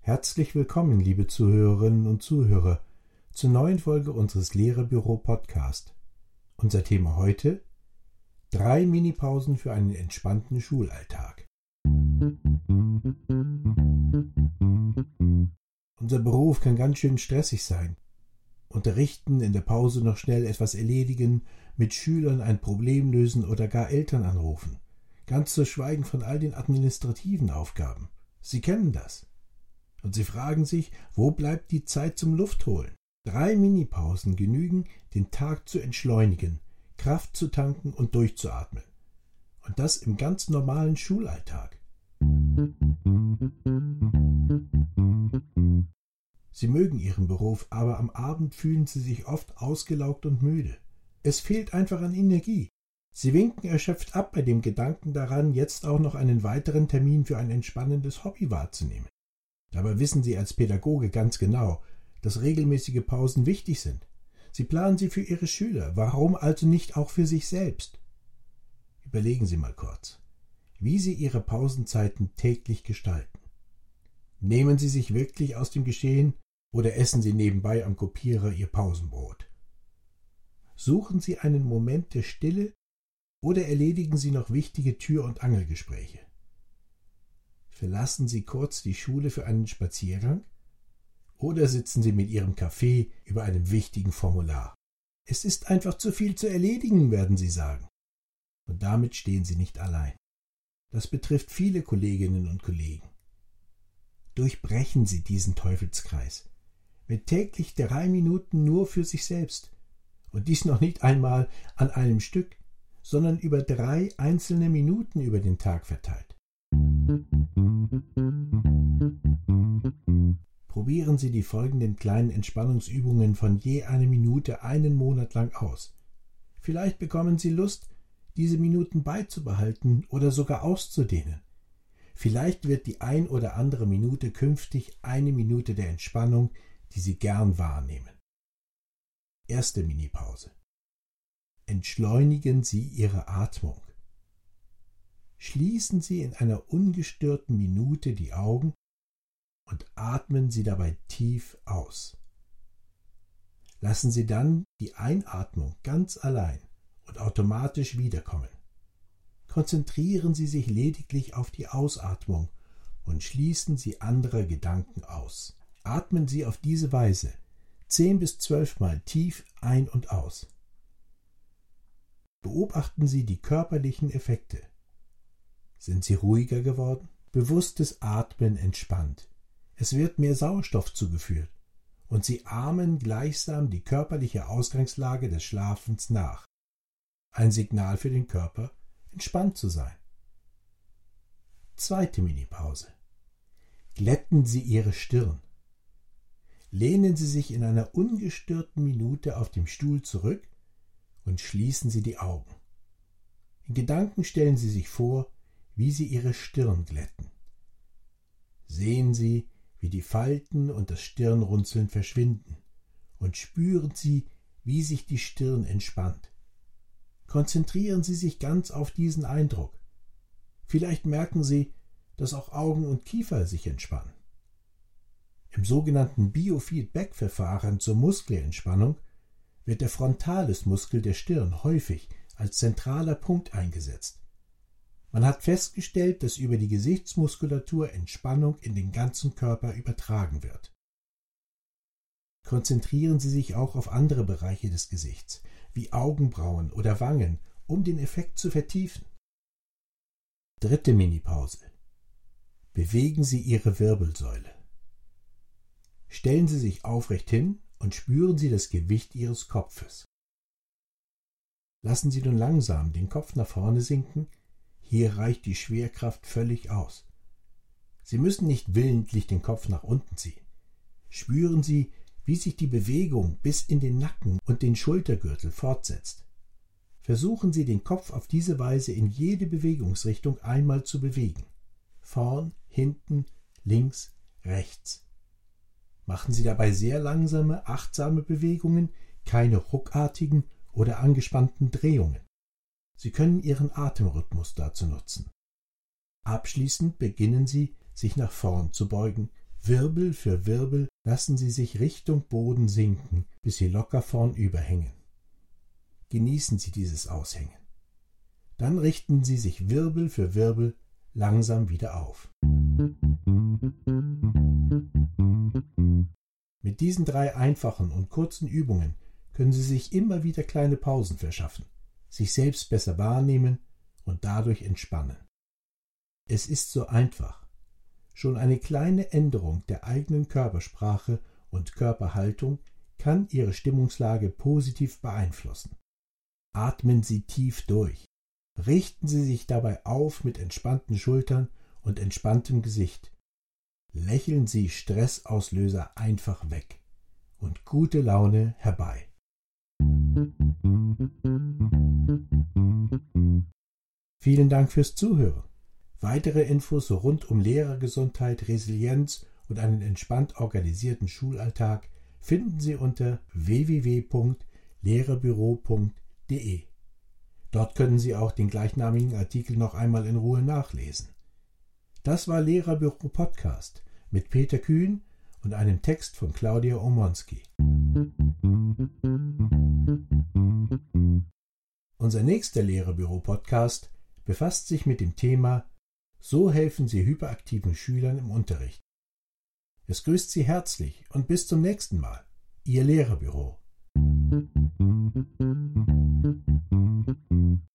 Herzlich willkommen, liebe Zuhörerinnen und Zuhörer, zur neuen Folge unseres Lehrerbüro Podcast. Unser Thema heute Drei Minipausen für einen entspannten Schulalltag. Unser Beruf kann ganz schön stressig sein. Unterrichten, in der Pause noch schnell etwas erledigen, mit Schülern ein Problem lösen oder gar Eltern anrufen. Ganz zu schweigen von all den administrativen Aufgaben. Sie kennen das. Und Sie fragen sich, wo bleibt die Zeit zum Luftholen? Drei Minipausen genügen, den Tag zu entschleunigen, Kraft zu tanken und durchzuatmen. Und das im ganz normalen Schulalltag. Sie mögen Ihren Beruf, aber am Abend fühlen Sie sich oft ausgelaugt und müde. Es fehlt einfach an Energie. Sie winken erschöpft ab bei dem Gedanken daran, jetzt auch noch einen weiteren Termin für ein entspannendes Hobby wahrzunehmen. Dabei wissen Sie als Pädagoge ganz genau, dass regelmäßige Pausen wichtig sind. Sie planen sie für Ihre Schüler, warum also nicht auch für sich selbst? Überlegen Sie mal kurz, wie Sie Ihre Pausenzeiten täglich gestalten. Nehmen Sie sich wirklich aus dem Geschehen oder essen Sie nebenbei am Kopierer Ihr Pausenbrot? Suchen Sie einen Moment der Stille oder erledigen Sie noch wichtige Tür- und Angelgespräche? Verlassen Sie kurz die Schule für einen Spaziergang? Oder sitzen Sie mit Ihrem Kaffee über einem wichtigen Formular? Es ist einfach zu viel zu erledigen, werden Sie sagen. Und damit stehen Sie nicht allein. Das betrifft viele Kolleginnen und Kollegen. Durchbrechen Sie diesen Teufelskreis. Mit täglich drei Minuten nur für sich selbst. Und dies noch nicht einmal an einem Stück, sondern über drei einzelne Minuten über den Tag verteilt. Probieren Sie die folgenden kleinen Entspannungsübungen von je eine Minute einen Monat lang aus. Vielleicht bekommen Sie Lust, diese Minuten beizubehalten oder sogar auszudehnen. Vielleicht wird die ein oder andere Minute künftig eine Minute der Entspannung, die Sie gern wahrnehmen. Erste Minipause. Entschleunigen Sie Ihre Atmung. Schließen Sie in einer ungestörten Minute die Augen und atmen Sie dabei tief aus. Lassen Sie dann die Einatmung ganz allein und automatisch wiederkommen. Konzentrieren Sie sich lediglich auf die Ausatmung und schließen Sie andere Gedanken aus. Atmen Sie auf diese Weise zehn bis zwölfmal tief ein und aus. Beobachten Sie die körperlichen Effekte. Sind Sie ruhiger geworden? Bewusstes Atmen entspannt. Es wird mehr Sauerstoff zugeführt und sie ahmen gleichsam die körperliche Ausgangslage des Schlafens nach. Ein Signal für den Körper, entspannt zu sein. Zweite Minipause. Glätten Sie Ihre Stirn. Lehnen Sie sich in einer ungestörten Minute auf dem Stuhl zurück und schließen Sie die Augen. In Gedanken stellen Sie sich vor, wie Sie Ihre Stirn glätten. Sehen Sie, wie die Falten und das Stirnrunzeln verschwinden, und spüren Sie, wie sich die Stirn entspannt. Konzentrieren Sie sich ganz auf diesen Eindruck. Vielleicht merken Sie, dass auch Augen und Kiefer sich entspannen. Im sogenannten Biofeedback-Verfahren zur Muskelentspannung wird der Frontalis-Muskel der Stirn häufig als zentraler Punkt eingesetzt. Man hat festgestellt, dass über die Gesichtsmuskulatur Entspannung in den ganzen Körper übertragen wird. Konzentrieren Sie sich auch auf andere Bereiche des Gesichts, wie Augenbrauen oder Wangen, um den Effekt zu vertiefen. Dritte Minipause. Bewegen Sie Ihre Wirbelsäule. Stellen Sie sich aufrecht hin und spüren Sie das Gewicht Ihres Kopfes. Lassen Sie nun langsam den Kopf nach vorne sinken hier reicht die Schwerkraft völlig aus. Sie müssen nicht willentlich den Kopf nach unten ziehen. Spüren Sie, wie sich die Bewegung bis in den Nacken und den Schultergürtel fortsetzt. Versuchen Sie den Kopf auf diese Weise in jede Bewegungsrichtung einmal zu bewegen. Vorn, hinten, links, rechts. Machen Sie dabei sehr langsame, achtsame Bewegungen, keine ruckartigen oder angespannten Drehungen. Sie können Ihren Atemrhythmus dazu nutzen. Abschließend beginnen Sie, sich nach vorn zu beugen. Wirbel für Wirbel lassen Sie sich Richtung Boden sinken, bis Sie locker vornüber hängen. Genießen Sie dieses Aushängen. Dann richten Sie sich Wirbel für Wirbel langsam wieder auf. Diesen drei einfachen und kurzen Übungen können Sie sich immer wieder kleine Pausen verschaffen, sich selbst besser wahrnehmen und dadurch entspannen. Es ist so einfach. Schon eine kleine Änderung der eigenen Körpersprache und Körperhaltung kann Ihre Stimmungslage positiv beeinflussen. Atmen Sie tief durch. Richten Sie sich dabei auf mit entspannten Schultern und entspanntem Gesicht. Lächeln Sie Stressauslöser einfach weg und gute Laune herbei. Vielen Dank fürs Zuhören. Weitere Infos rund um Lehrergesundheit, Resilienz und einen entspannt organisierten Schulalltag finden Sie unter www.lehrerbüro.de. Dort können Sie auch den gleichnamigen Artikel noch einmal in Ruhe nachlesen. Das war Lehrerbüro Podcast mit Peter Kühn und einem Text von Claudia Omonski. Unser nächster Lehrerbüro Podcast befasst sich mit dem Thema So helfen Sie hyperaktiven Schülern im Unterricht. Es grüßt Sie herzlich und bis zum nächsten Mal. Ihr Lehrerbüro.